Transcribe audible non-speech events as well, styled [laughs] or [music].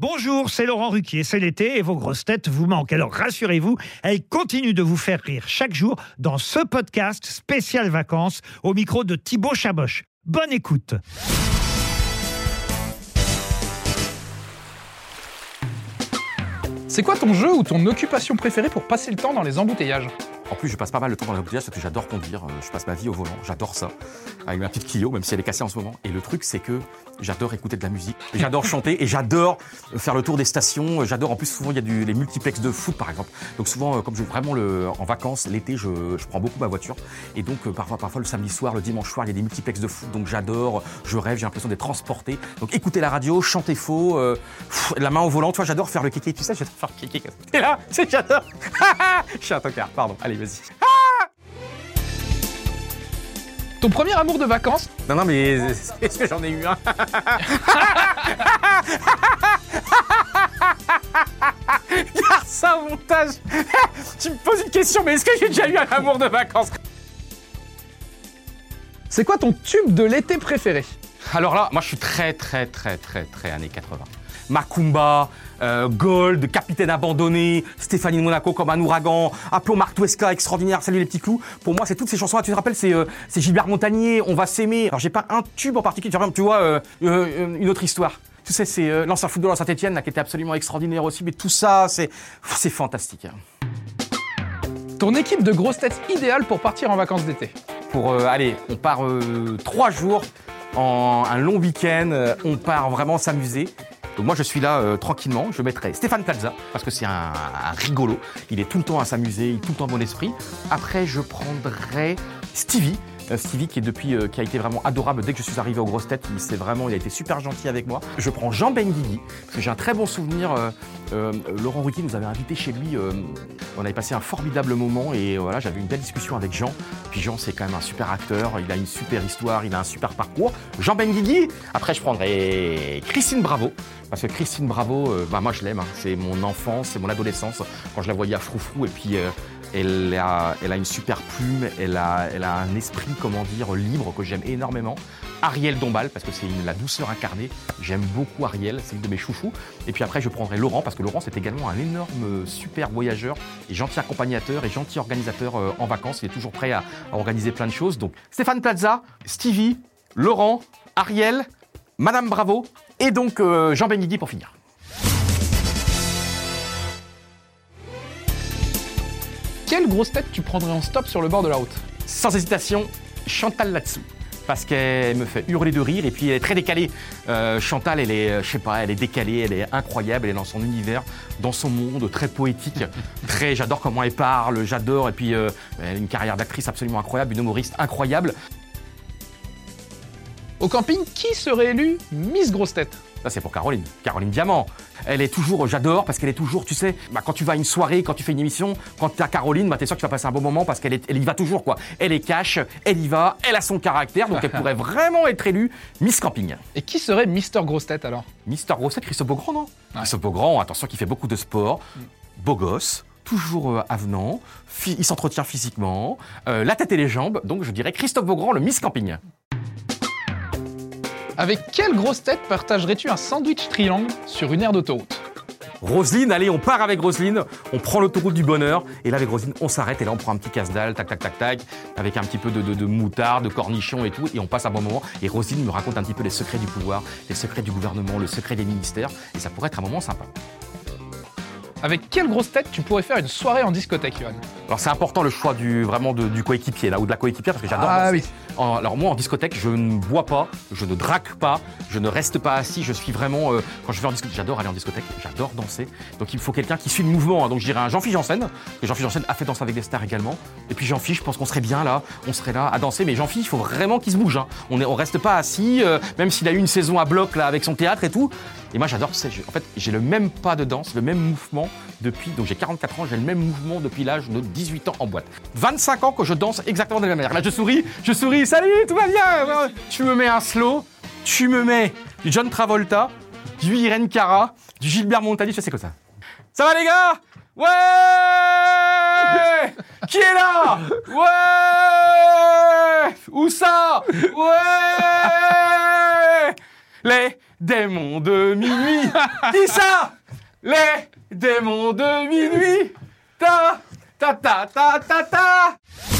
Bonjour, c'est Laurent Ruquier, c'est l'été et vos grosses têtes vous manquent. Alors rassurez-vous, elles continuent de vous faire rire chaque jour dans ce podcast spécial vacances au micro de Thibaut Chaboch. Bonne écoute. C'est quoi ton jeu ou ton occupation préférée pour passer le temps dans les embouteillages? En plus, je passe pas mal de temps dans les embouteillages parce que j'adore conduire. Euh, Je passe ma vie au volant. J'adore ça. Avec ma petite Clio, même si elle est cassée en ce moment. Et le truc, c'est que j'adore écouter de la musique. J'adore chanter et j'adore faire le tour des stations. J'adore, en plus, souvent, il y a les multiplex de foot, par exemple. Donc, souvent, euh, comme je vais vraiment en vacances, l'été, je, prends beaucoup ma voiture. Et donc, euh, parfois, parfois, le samedi soir, le dimanche soir, il y a des multiplex de foot. Donc, j'adore. Je rêve. J'ai l'impression d'être transporté. Donc, écouter la radio, chanter faux, euh, la main au volant. Tu vois, j'adore faire le kéké. Tu sais, j'adore faire le kéké. [laughs] Et là, j'adore. [laughs] je suis un tocard. Pardon. Allez, vas-y. Ton premier amour de vacances Non, non, mais est-ce [laughs] que j'en ai eu un [laughs] Garde ça au montage [laughs] Tu me poses une question, mais est-ce que j'ai déjà eu un amour de vacances? C'est quoi ton tube de l'été préféré? Alors là, moi je suis très, très, très, très, très années 80. Macumba, euh, Gold, Capitaine abandonné, Stéphanie de Monaco comme un ouragan, Appelons Marc Tuesca, extraordinaire, Salut les petits clous. Pour moi, c'est toutes ces chansons-là. Tu te rappelles, c'est euh, Gilbert Montagnier, On va s'aimer. Alors j'ai pas un tube en particulier. Tu vois, euh, une autre histoire. Tu sais, c'est l'ancien footballeur de Saint-Etienne, là, qui était absolument extraordinaire aussi. Mais tout ça, c'est c'est fantastique. hein. Ton équipe de grosses têtes idéale pour partir en vacances d'été pour euh, allez, on part trois jours en un long week-end, on part vraiment s'amuser. Donc moi je suis là euh, tranquillement, je mettrai Stéphane Plaza parce que c'est un, rigolo, il est tout le temps à s'amuser, il est tout le temps bon esprit. Après je prendrai Stevie. euh, Stevie euh, qui a été vraiment adorable dès que je suis arrivé aux grosses têtes, il vraiment il a été super gentil avec moi. Je prends Jean Benguigui parce que j'ai un très bon souvenir euh, Laurent Ruquier nous avait invité chez lui euh, on avait passé un formidable moment et euh, voilà, j'avais une belle discussion avec Jean. Puis Jean, c'est quand même un super acteur, il a une super histoire, il a un super parcours. Jean Benguigui. Après, je prendrai Christine Bravo. Parce que Christine Bravo, bah, moi je l'aime. hein. C'est mon enfance, c'est mon adolescence. Quand je la voyais à Froufrou et puis elle, a, une super plume, elle a, un esprit, comment dire, libre que j'aime énormément. Ariel Dombal, parce que c'est la douceur incarnée. J'aime beaucoup Ariel, c'est une de mes chouchous. Et puis après, je prendrai Laurent, parce que Laurent, c'est également un énorme, euh, super voyageur et gentil accompagnateur et gentil organisateur euh, en vacances. Il est toujours prêt à, à organiser plein de choses. Donc, Stéphane Plaza, Stevie, Laurent, Ariel, Madame Bravo et donc euh, Jean Benguigui pour finir. Quelle grosse tête tu prendrais en stop sur le bord de la route Sans hésitation, Chantal là-dessous. Parce qu'elle me fait hurler de rire et puis elle est très décalée. Euh, Chantal, elle est, euh, je sais pas, elle est décalée, elle est incroyable, elle est dans son univers, dans son monde, très poétique. [laughs] Très, j'adore comment elle parle, j'adore. Et puis euh, elle a une carrière d'actrice absolument incroyable, une humoriste incroyable. Au camping, qui serait élu Miss Grosse Tête Ça, c'est pour Caroline. Caroline Diamant. Elle est toujours, j'adore, parce qu'elle est toujours, tu sais, bah, quand tu vas à une soirée, quand tu fais une émission, quand tu as Caroline, bah, t'es sûr que tu vas passer un bon moment parce qu'elle est- elle y va toujours, quoi. Elle est cash, elle y va, elle a son caractère, donc elle pourrait [laughs] vraiment être élue Miss Camping. Et qui serait Mister Grosse Tête alors? Mister Grossette, Christophe Beaugrand, non? Christophe Beaugrand, attention, qui fait beaucoup de sport, beau gosse, toujours euh, avenant, il s'entretient physiquement, euh, la tête et les jambes, donc je dirais Christophe Beaugrand, le Miss Camping. Avec quelle grosse tête partagerais-tu un sandwich triangle sur une aire d'autoroute Roselyne, allez, on part avec Roselyne, on prend l'autoroute du bonheur, et là avec Roselyne, on s'arrête, et là on prend un petit casse-dalle, tac, tac, tac, tac, avec un petit peu de, de, de moutarde, de cornichons et tout, et on passe un bon moment, et Roselyne me raconte un petit peu les secrets du pouvoir, les secrets du gouvernement, le secret des ministères, et ça pourrait être un moment sympa. Avec quelle grosse tête tu pourrais faire une soirée en discothèque, Yohan Alors c'est important le choix du vraiment de- du coéquipier là ou de la coéquipière parce que j'adore. Ah danser. oui. Alors moi en discothèque je ne bois pas, je ne drague pas, je ne reste pas assis, je suis vraiment euh, quand je vais en discothèque, j'adore aller en discothèque, j'adore danser. Donc il me faut quelqu'un qui suit le mouvement. hein. Donc je dirais un Jean-Philippe Janssen, que Jean-Philippe Janssen a fait danser avec des stars également. Et puis Jean-Philippe, je pense qu'on serait bien là, on serait là à danser. Mais Jean-Philippe, il faut vraiment qu'il se bouge. hein. On est, on reste pas assis, euh, même s'il a eu une saison à bloc là avec son théâtre et tout. Et moi j'adore, en fait j'ai le même pas de danse, le même mouvement depuis, donc j'ai 44 ans, j'ai le même mouvement depuis l'âge de 18 ans en boîte. 25 ans que je danse exactement de la même manière. Là je souris, je souris, salut, tout va bien. Ouais, Tu me mets un slow, tu me mets du John Travolta, du Irene Cara, du Gilbert Montagnier, je sais comme ça. Ça va les gars? Ouais Qui est là? Ouais Où ça? Ouais Les démons de minuit. [laughs] Qui ça? Les démons de minuit. Ta ta ta ta ta ta.